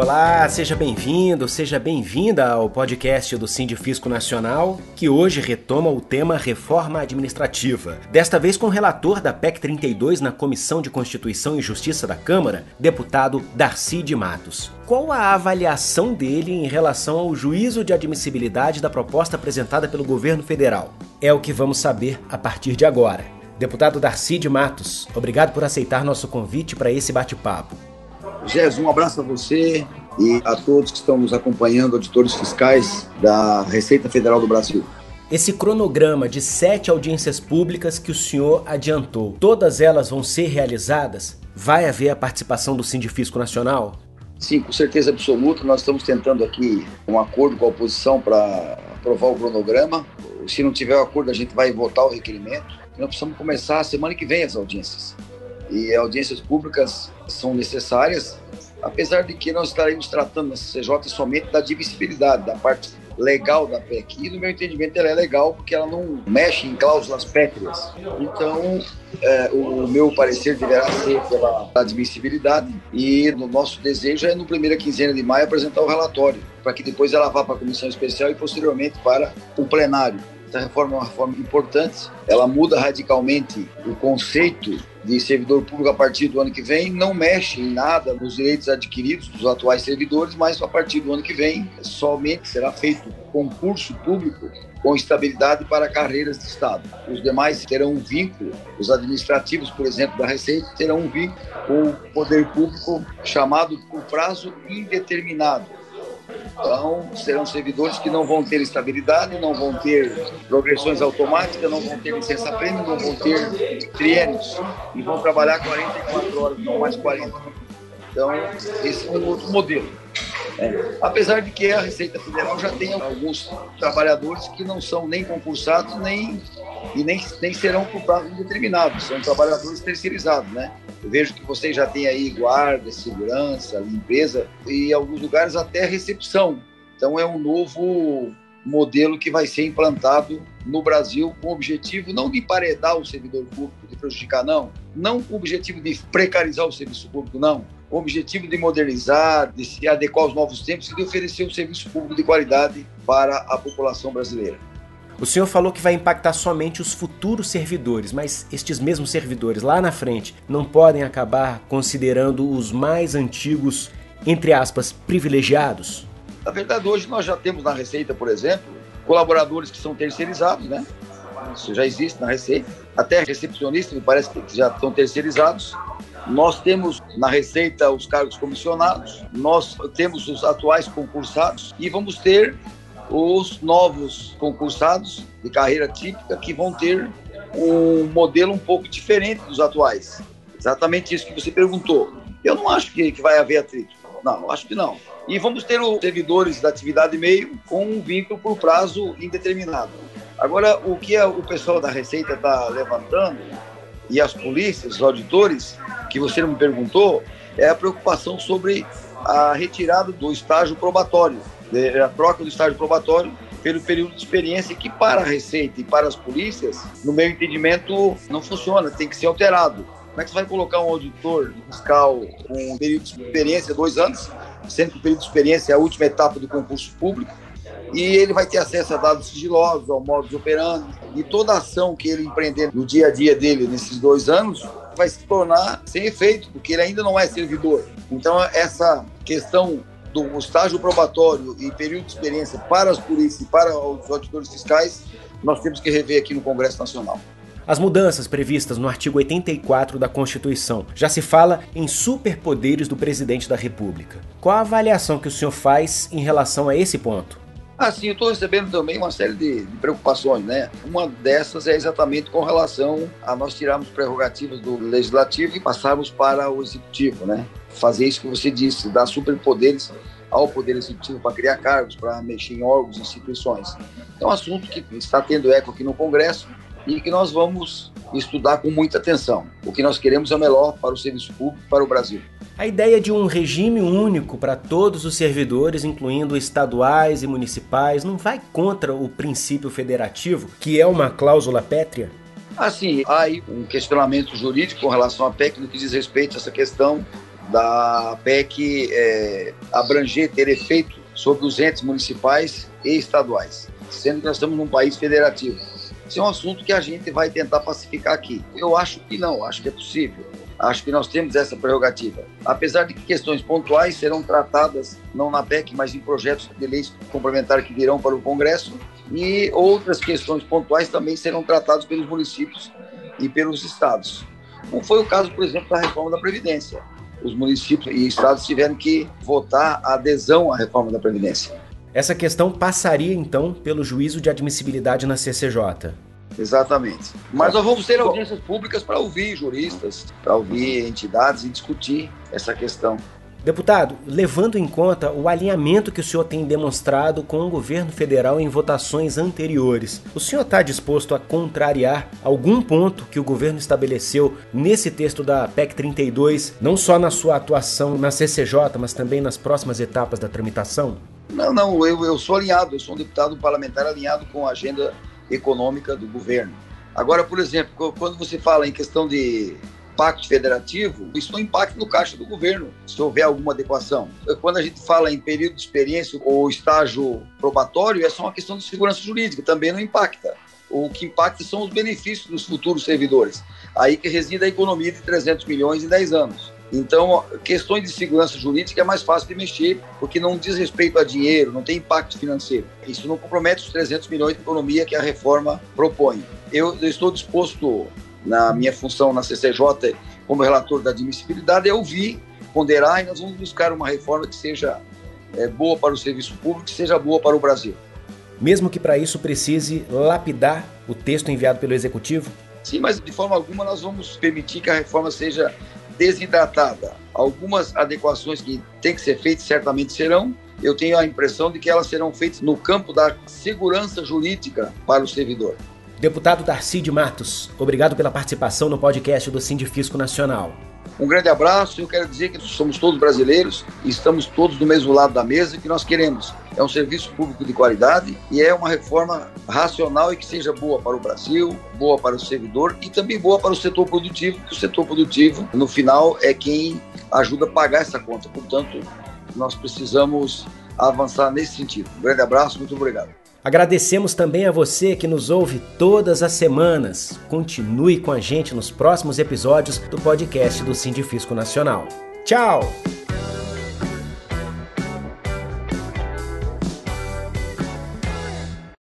Olá, seja bem-vindo, seja bem-vinda ao podcast do Sindifisco Nacional, que hoje retoma o tema reforma administrativa. Desta vez com o relator da PEC 32 na Comissão de Constituição e Justiça da Câmara, deputado Darcy de Matos. Qual a avaliação dele em relação ao juízo de admissibilidade da proposta apresentada pelo governo federal? É o que vamos saber a partir de agora. Deputado Darcy de Matos, obrigado por aceitar nosso convite para esse bate-papo. Gés, um abraço a você e a todos que estão nos acompanhando, auditores fiscais da Receita Federal do Brasil. Esse cronograma de sete audiências públicas que o senhor adiantou, todas elas vão ser realizadas? Vai haver a participação do Sindifisco Nacional? Sim, com certeza absoluta. Nós estamos tentando aqui um acordo com a oposição para aprovar o cronograma. Se não tiver o acordo, a gente vai votar o requerimento. Nós precisamos começar a semana que vem as audiências e audiências públicas são necessárias, apesar de que nós estaremos tratando na CCJ somente da divisibilidade, da parte legal da PEC. E, no meu entendimento, ela é legal porque ela não mexe em cláusulas pétreas. Então, é, o meu parecer deverá ser pela admissibilidade e no nosso desejo é, no primeira quinzena de maio, apresentar o relatório, para que depois ela vá para a comissão especial e, posteriormente, para o plenário. Essa reforma é uma reforma importante, ela muda radicalmente o conceito de servidor público a partir do ano que vem, não mexe em nada nos direitos adquiridos dos atuais servidores, mas a partir do ano que vem somente será feito concurso público com estabilidade para carreiras de Estado. Os demais terão um vínculo, os administrativos, por exemplo, da Receita, terão um vínculo com o poder público chamado por prazo indeterminado então, serão servidores que não vão ter estabilidade, não vão ter progressões automáticas, não vão ter licença-prêmio, não vão ter triênios e vão trabalhar 44 horas, não mais 40. Então, esse é um outro modelo. É. Apesar de que a Receita Federal já tem alguns trabalhadores que não são nem concursados nem, e nem, nem serão por prazo indeterminado, são trabalhadores terceirizados, né? Vejo que vocês já têm aí guarda, segurança, limpeza e em alguns lugares até recepção. Então é um novo modelo que vai ser implantado no Brasil com o objetivo não de emparedar o servidor público, de prejudicar, não. Não com o objetivo de precarizar o serviço público, não o objetivo de modernizar, de se adequar aos novos tempos e de oferecer um serviço público de qualidade para a população brasileira. O senhor falou que vai impactar somente os futuros servidores, mas estes mesmos servidores lá na frente não podem acabar considerando os mais antigos, entre aspas, privilegiados? Na verdade, hoje nós já temos na Receita, por exemplo, colaboradores que são terceirizados, né? Isso já existe na Receita. Até recepcionistas, me parece que já estão terceirizados. Nós temos na Receita os cargos comissionados, nós temos os atuais concursados e vamos ter os novos concursados de carreira típica que vão ter um modelo um pouco diferente dos atuais. Exatamente isso que você perguntou. Eu não acho que, que vai haver atrito. Não, acho que não. E vamos ter os servidores da atividade meio com um vínculo por prazo indeterminado. Agora, o que o pessoal da Receita está levantando, e as polícias, os auditores, que você não me perguntou, é a preocupação sobre a retirada do estágio probatório, né, a troca do estágio probatório pelo período de experiência que para a Receita e para as polícias, no meu entendimento, não funciona, tem que ser alterado. Como é que você vai colocar um auditor fiscal com um período de experiência, dois anos, sendo que o período de experiência é a última etapa do concurso público, e ele vai ter acesso a dados sigilosos, ao modo de operando, e toda ação que ele empreender no dia a dia dele nesses dois anos vai se tornar sem efeito, porque ele ainda não é servidor. Então, essa questão do estágio probatório e período de experiência para as polícias e para os auditores fiscais, nós temos que rever aqui no Congresso Nacional. As mudanças previstas no artigo 84 da Constituição já se fala em superpoderes do presidente da República. Qual a avaliação que o senhor faz em relação a esse ponto? Assim, eu estou recebendo também uma série de, de, preocupações, né? Uma dessas é exatamente com relação a nós tirarmos prerrogativas do legislativo e passarmos para o executivo, né? Fazer isso que você disse, dar superpoderes ao poder executivo para criar cargos, para mexer em órgãos, instituições. É um assunto que está tendo eco aqui no Congresso e que nós vamos estudar com muita atenção. O que nós queremos é o melhor para o serviço público, para o Brasil. A ideia de um regime único para todos os servidores, incluindo estaduais e municipais, não vai contra o princípio federativo, que é uma cláusula pétrea? Assim, há aí um questionamento jurídico com relação à PEC no que diz respeito a essa questão da PEC é, abranger, ter efeito sobre os entes municipais e estaduais, sendo que nós estamos num país federativo. Esse é um assunto que a gente vai tentar pacificar aqui. Eu acho que não, acho que é possível. Acho que nós temos essa prerrogativa. Apesar de que questões pontuais serão tratadas não na PEC, mas em projetos de leis complementares que virão para o Congresso, e outras questões pontuais também serão tratadas pelos municípios e pelos estados. Como foi o caso, por exemplo, da reforma da Previdência. Os municípios e estados tiveram que votar a adesão à reforma da Previdência. Essa questão passaria, então, pelo juízo de admissibilidade na CCJ. Exatamente. Mas nós vamos ter audiências públicas para ouvir juristas, para ouvir entidades e discutir essa questão. Deputado, levando em conta o alinhamento que o senhor tem demonstrado com o governo federal em votações anteriores, o senhor está disposto a contrariar algum ponto que o governo estabeleceu nesse texto da PEC 32, não só na sua atuação na CCJ, mas também nas próximas etapas da tramitação? Não, não, eu, eu sou alinhado, eu sou um deputado parlamentar alinhado com a agenda econômica do governo. Agora, por exemplo, quando você fala em questão de pacto federativo, isso não impacta no caixa do governo, se houver alguma adequação. Quando a gente fala em período de experiência ou estágio probatório, é só uma questão de segurança jurídica, também não impacta. O que impacta são os benefícios dos futuros servidores. Aí que reside a economia de 300 milhões em 10 anos. Então, questões de segurança jurídica é mais fácil de mexer, porque não diz respeito a dinheiro, não tem impacto financeiro. Isso não compromete os 300 milhões de economia que a reforma propõe. Eu, eu estou disposto, na minha função na CCJ, como relator da admissibilidade, a ouvir, ponderar e nós vamos buscar uma reforma que seja é, boa para o serviço público, que seja boa para o Brasil. Mesmo que para isso precise lapidar o texto enviado pelo Executivo? Sim, mas de forma alguma nós vamos permitir que a reforma seja desidratada. Algumas adequações que têm que ser feitas certamente serão. Eu tenho a impressão de que elas serão feitas no campo da segurança jurídica para o servidor. Deputado Darcy de Matos, obrigado pela participação no podcast do Sindifisco Nacional. Um grande abraço. Eu quero dizer que somos todos brasileiros e estamos todos do mesmo lado da mesa e que nós queremos é um serviço público de qualidade e é uma reforma racional e que seja boa para o Brasil, boa para o servidor e também boa para o setor produtivo, porque o setor produtivo, no final, é quem ajuda a pagar essa conta. Portanto, nós precisamos avançar nesse sentido. Um grande abraço, muito obrigado. Agradecemos também a você que nos ouve todas as semanas. Continue com a gente nos próximos episódios do podcast do Sindifisco Nacional. Tchau!